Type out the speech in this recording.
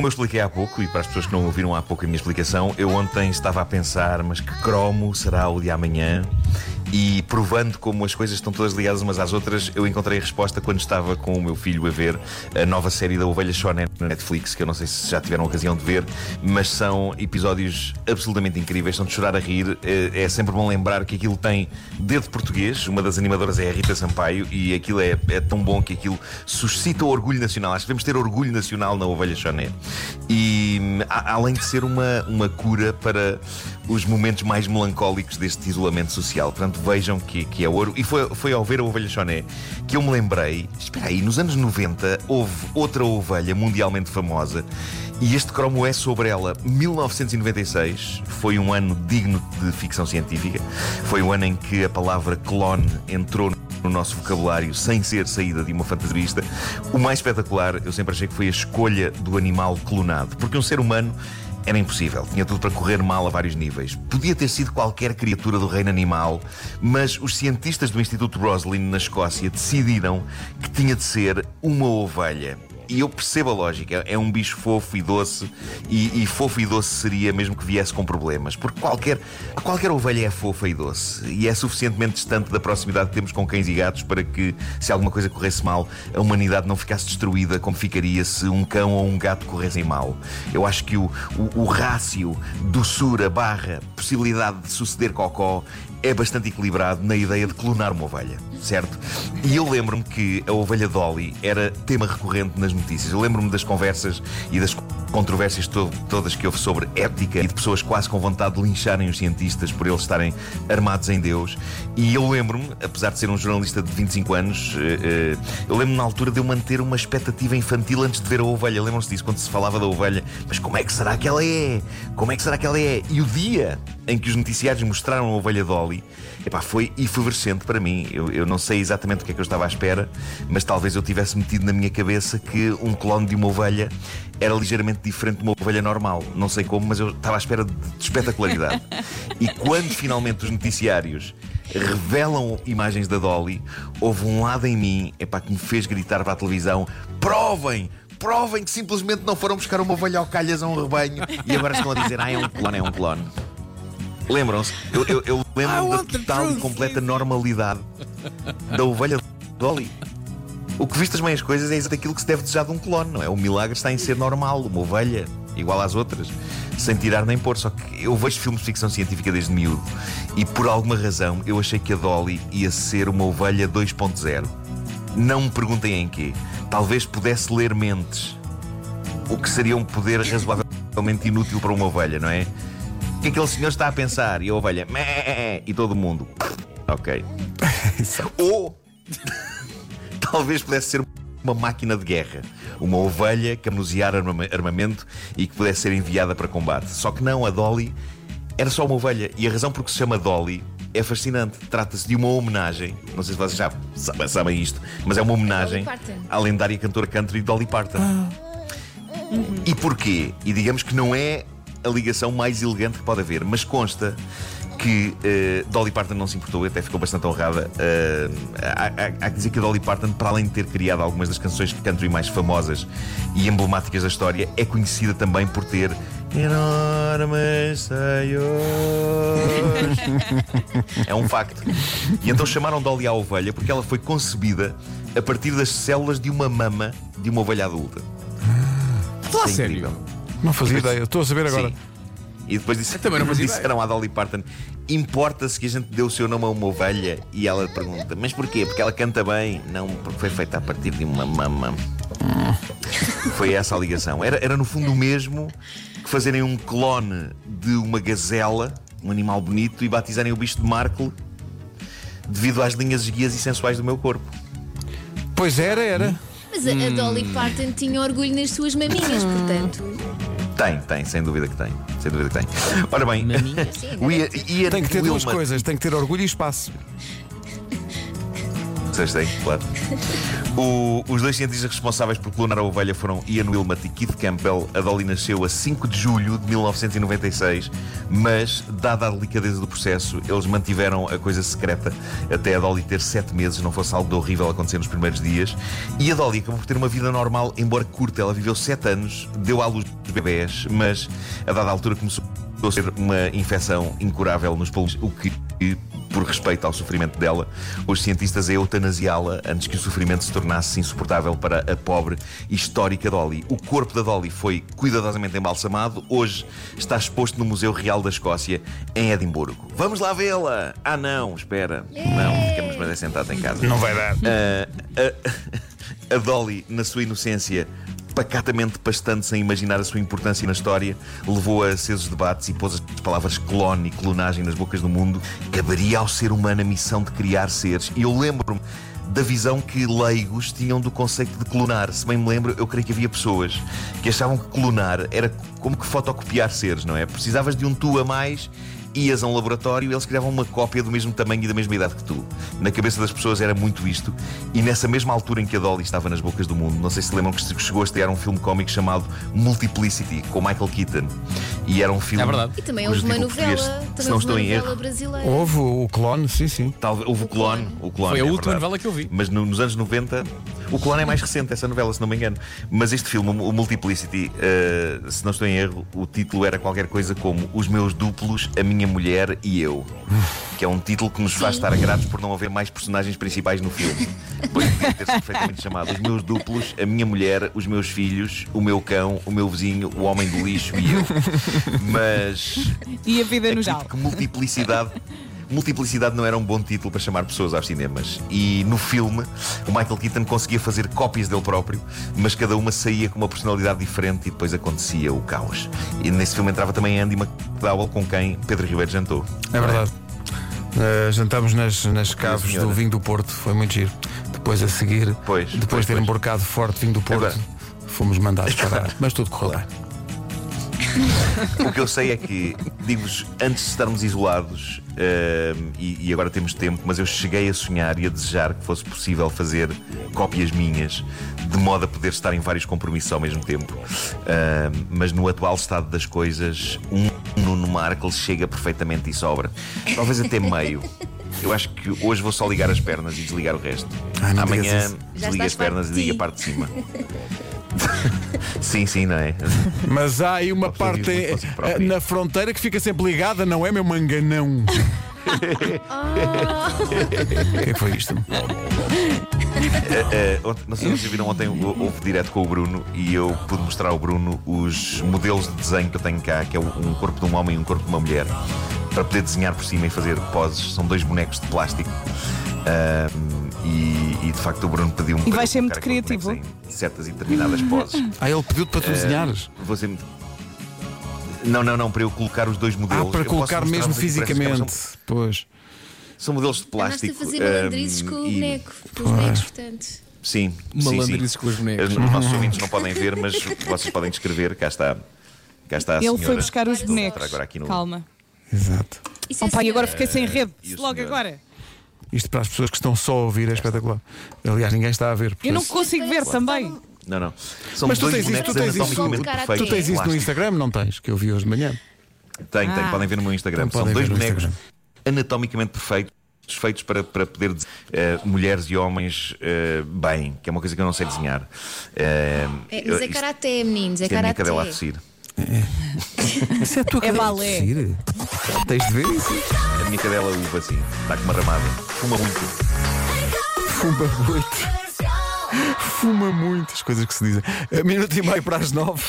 Como eu expliquei há pouco, e para as pessoas que não ouviram há pouco a minha explicação, eu ontem estava a pensar, mas que cromo será o de amanhã? E provando como as coisas estão todas ligadas umas às outras, eu encontrei a resposta quando estava com o meu filho a ver a nova série da Ovelha Shonen na Netflix, que eu não sei se já tiveram a ocasião de ver, mas são episódios absolutamente incríveis, são de chorar a rir. É, é sempre bom lembrar que aquilo tem dedo português, uma das animadoras é a Rita Sampaio, e aquilo é, é tão bom que aquilo suscita o orgulho nacional. Acho que devemos ter orgulho nacional na Ovelha Shonen. E a, além de ser uma, uma cura para os momentos mais melancólicos deste isolamento social. Portanto, vejam que, que é ouro. E foi, foi ao ver a ovelha Choné que eu me lembrei. Espera aí, nos anos 90 houve outra ovelha mundialmente famosa e este cromo é sobre ela. 1996 foi um ano digno de ficção científica. Foi o ano em que a palavra clone entrou no nosso vocabulário sem ser saída de uma fantasista. O mais espetacular, eu sempre achei que foi a escolha do animal clonado, porque um ser humano era impossível, tinha tudo para correr mal a vários níveis. Podia ter sido qualquer criatura do reino animal, mas os cientistas do Instituto Roslin, na Escócia, decidiram que tinha de ser uma ovelha. E eu percebo a lógica. É um bicho fofo e doce. E, e, fofo e doce seria mesmo que viesse com problemas. Porque qualquer, qualquer ovelha é fofa e doce. E é suficientemente distante da proximidade que temos com cães e gatos para que, se alguma coisa corresse mal, a humanidade não ficasse destruída como ficaria se um cão ou um gato corressem mal. Eu acho que o, o, o rácio, doçura, barra, possibilidade de suceder cocó é bastante equilibrado na ideia de clonar uma ovelha, certo? E eu lembro-me que a ovelha Dolly era tema recorrente nas notícias. Eu lembro-me das conversas e das controvérsias to todas que houve sobre ética e de pessoas quase com vontade de lincharem os cientistas por eles estarem armados em Deus. E eu lembro-me, apesar de ser um jornalista de 25 anos, uh, uh, eu lembro-me na altura de eu manter uma expectativa infantil antes de ver a ovelha. Lembram-se disso quando se falava da ovelha? Mas como é que será que ela é? Como é que será que ela é? E o dia em que os noticiários mostraram a ovelha Dolly, epá, foi efervescente para mim. Eu, eu não sei exatamente o que é que eu estava à espera, mas talvez eu tivesse metido na minha cabeça que um clone de uma ovelha era ligeiramente diferente de uma ovelha normal. Não sei como, mas eu estava à espera de, de espetacularidade. e quando finalmente os noticiários revelam imagens da Dolly, houve um lado em mim epá, que me fez gritar para a televisão: provem! Provem que simplesmente não foram buscar uma ovelha ao calhas a um rebanho e agora estão a dizer: ah, é um clone, é um clone. Lembram-se? Eu, eu, eu lembro da total e completa normalidade da ovelha Dolly. O que viste as meias coisas é exatamente aquilo que se deve desejar de um clone, não é? O milagre está em ser normal, uma ovelha, igual às outras, sem tirar nem pôr. Só que eu vejo filmes de ficção científica desde miúdo e por alguma razão eu achei que a Dolly ia ser uma ovelha 2.0. Não me perguntem em quê. Talvez pudesse ler mentes. O que seria um poder razoavelmente inútil para uma ovelha, não é? Que aquele senhor está a pensar? E a ovelha, Mé! e todo mundo, ok. Ou talvez pudesse ser uma máquina de guerra, uma ovelha que manusear armamento e que pudesse ser enviada para combate. Só que não, a Dolly era só uma ovelha. E a razão por que se chama Dolly é fascinante. Trata-se de uma homenagem, não sei se vocês já sabem isto, mas é uma homenagem à lendária cantora country Dolly Parton. Ah. E porquê? E digamos que não é a ligação mais elegante que pode haver, mas consta que uh, Dolly Parton não se importou, até ficou bastante honrada. Uh, há, há, há, que dizer que a Dolly Parton, para além de ter criado algumas das canções country mais famosas e emblemáticas da história, é conhecida também por ter enormes é um facto. E então chamaram Dolly à ovelha porque ela foi concebida a partir das células de uma mama de uma ovelha adulta. Fala é sério? Não fazia depois, ideia, estou a saber agora. Sim. E depois disse, também não fazia disseram ideia. à Dolly Parton: Importa-se que a gente dê o seu nome a uma ovelha? E ela pergunta: Mas porquê? Porque ela canta bem? Não, porque foi feita a partir de uma mama. Foi essa a ligação. Era, era no fundo o mesmo que fazerem um clone de uma gazela, um animal bonito, e batizarem o bicho de Markle devido às linhas guias e sensuais do meu corpo. Pois era, era. Mas a, a Dolly Parton tinha orgulho nas suas maminhas, portanto. Tem, tem, sem dúvida que tem. Sem dúvida que tem. Ora bem, Sim, Ian, Ian tem que ter duas coisas: tem que ter orgulho e espaço. Pois tem, claro. O- os dois cientistas responsáveis por clonar a ovelha foram Ian Wilmot e Keith Campbell. A Dolly nasceu a 5 de julho de 1996, mas, dada a delicadeza do processo, eles mantiveram a coisa secreta até a Dolly ter 7 meses, não fosse algo horrível acontecer nos primeiros dias. E a Dolly acabou por ter uma vida normal, embora curta. Ela viveu 7 anos, deu à luz dos bebés, mas a dada altura começou a ser uma infecção incurável nos pulmões, o que, por respeito ao sofrimento dela, os cientistas a eutanasiá-la antes que o sofrimento se tornasse insuportável para a pobre e histórica Dolly. O corpo da Dolly foi cuidadosamente embalsamado, hoje está exposto no Museu Real da Escócia, em Edimburgo. Vamos lá vê-la! Ah, não, espera. Não, ficamos mais sentados em casa. Não vai dar. A Dolly, na sua inocência, pacatamente pastando sem imaginar a sua importância na história, levou a acesos debates e pôs as palavras clone e clonagem nas bocas do mundo. Caberia ao ser humano a missão de criar seres. E eu lembro-me da visão que leigos tinham do conceito de clonar. Se bem me lembro, eu creio que havia pessoas que achavam que clonar era como que fotocopiar seres, não é? Precisavas de um tu a mais ias a um laboratório e eles criavam uma cópia do mesmo tamanho e da mesma idade que tu. Na cabeça das pessoas era muito isto. E nessa mesma altura em que a Dolly estava nas bocas do mundo, não sei se lembram que chegou a estrear um filme cómico chamado Multiplicity, com Michael Keaton. E era um filme. É verdade. E também houve uma português, novela, se também não houve estou uma em novela erro. brasileira. Houve o clone, sim, sim. Talvez, houve o clone. O clone Foi a é última verdade. novela que eu vi. Mas no- nos anos 90, o clone é mais recente, essa novela, se não me engano. Mas este filme, o Multiplicity, eh, se não estou em erro, o título era qualquer coisa como Os Meus Duplos, a Minha Mulher e Eu. Que é um título que nos faz estar gratos por não haver mais personagens principais no filme. Pois podia ter-se perfeitamente chamado Os Meus Duplos, a Minha Mulher, os Meus Filhos, o meu cão, o meu vizinho, o Homem do Lixo e eu. Mas E a vida no geral. que multiplicidade. Multiplicidade não era um bom título para chamar pessoas aos cinemas. E no filme, o Michael Keaton conseguia fazer cópias dele próprio, mas cada uma saía com uma personalidade diferente e depois acontecia o caos. E nesse filme entrava também Andy McDowell, com quem Pedro Ribeiro jantou. É verdade. Uh, jantámos nas, nas caves do vinho do Porto, foi muito giro. Depois a seguir, Pois, depois pois, de ter emborcado forte vinho do Porto, Agora- fomos mandados parar. Mas tudo correu bem. O que eu sei é que, digo-vos, antes de estarmos isolados, ehm, e, e agora temos tempo, mas eu cheguei a sonhar e a desejar que fosse possível fazer cópias minhas, de modo a poder estar em vários compromissos ao mesmo tempo. Ehm, mas no atual estado das coisas, um Nuno Markle chega perfeitamente e sobra. Talvez até meio. Eu acho que hoje vou só ligar as pernas e desligar o resto. Digas Amanhã desliga as pernas e liga a parte de cima. sim, sim, não é? Mas há aí uma parte muito eh, na fronteira que fica sempre ligada, não é, meu manganão? O que é foi isto? Eh, ontem- não sei se vocês viram ontem hou- houve direto com o Bruno e eu pude mostrar ao Bruno os modelos de desenho que eu tenho cá, que é um corpo de um homem e um corpo de uma mulher, para poder desenhar por cima e fazer poses. São dois bonecos de plástico. Ahm, e, e, de facto o Bruno pediu-me E para vai ser muito criativo. em certas e determinadas poses. Ah, ele pediu-te para tu desenhares. Vou ser muito- Não, não, não, para eu colocar os dois modelos. Ah, para Eu colocar mesmo fisicamente. São, Pois. são modelos de Andaste plástico. a fazer malandrizes ahm, com o e- boneco, com os bonecos, portanto. Sim, sim, Malandrizes com os bonecos. Os nossos ouvintes não podem ver, mas vocês podem descrever. Cá está. Cá está a Ele foi buscar os bonecos. agora aqui no- Calma. Exato. Isso é Oh, pai, agora fiquei sem rede. e o Logo senhor? agora. Isto para as pessoas que estão só a ouvir é espetacular. Aliás, ninguém está a ver. Eu não consigo ver também. Não, não. São Mas tu dois tens isso, bonecos tu tens isso. anatomicamente Tu perfeitos. Tu tens isso no Plástico. Instagram, não tens? Que eu vi hoje de manhã. Tem, tem. Ah. Podem ver no meu Instagram. Então São podem dois ver no bonecos Instagram. anatomicamente perfeitos. Feitos para, para poder desenhar eh, mulheres e homens eh, bem, que é uma coisa que eu não sei desenhar. Eh, É, mas é isto- karaté, meninos, é isto é a minha karaté. cadela a tossir. Isso é a tua É cadela balé. tossir? Tens de ver isso. Minha cadela uva, assim. Está com uma ramada. Fuma muito. Fuma muito. Fuma muito. As coisas que se dizem. Minuto e meio para as nove.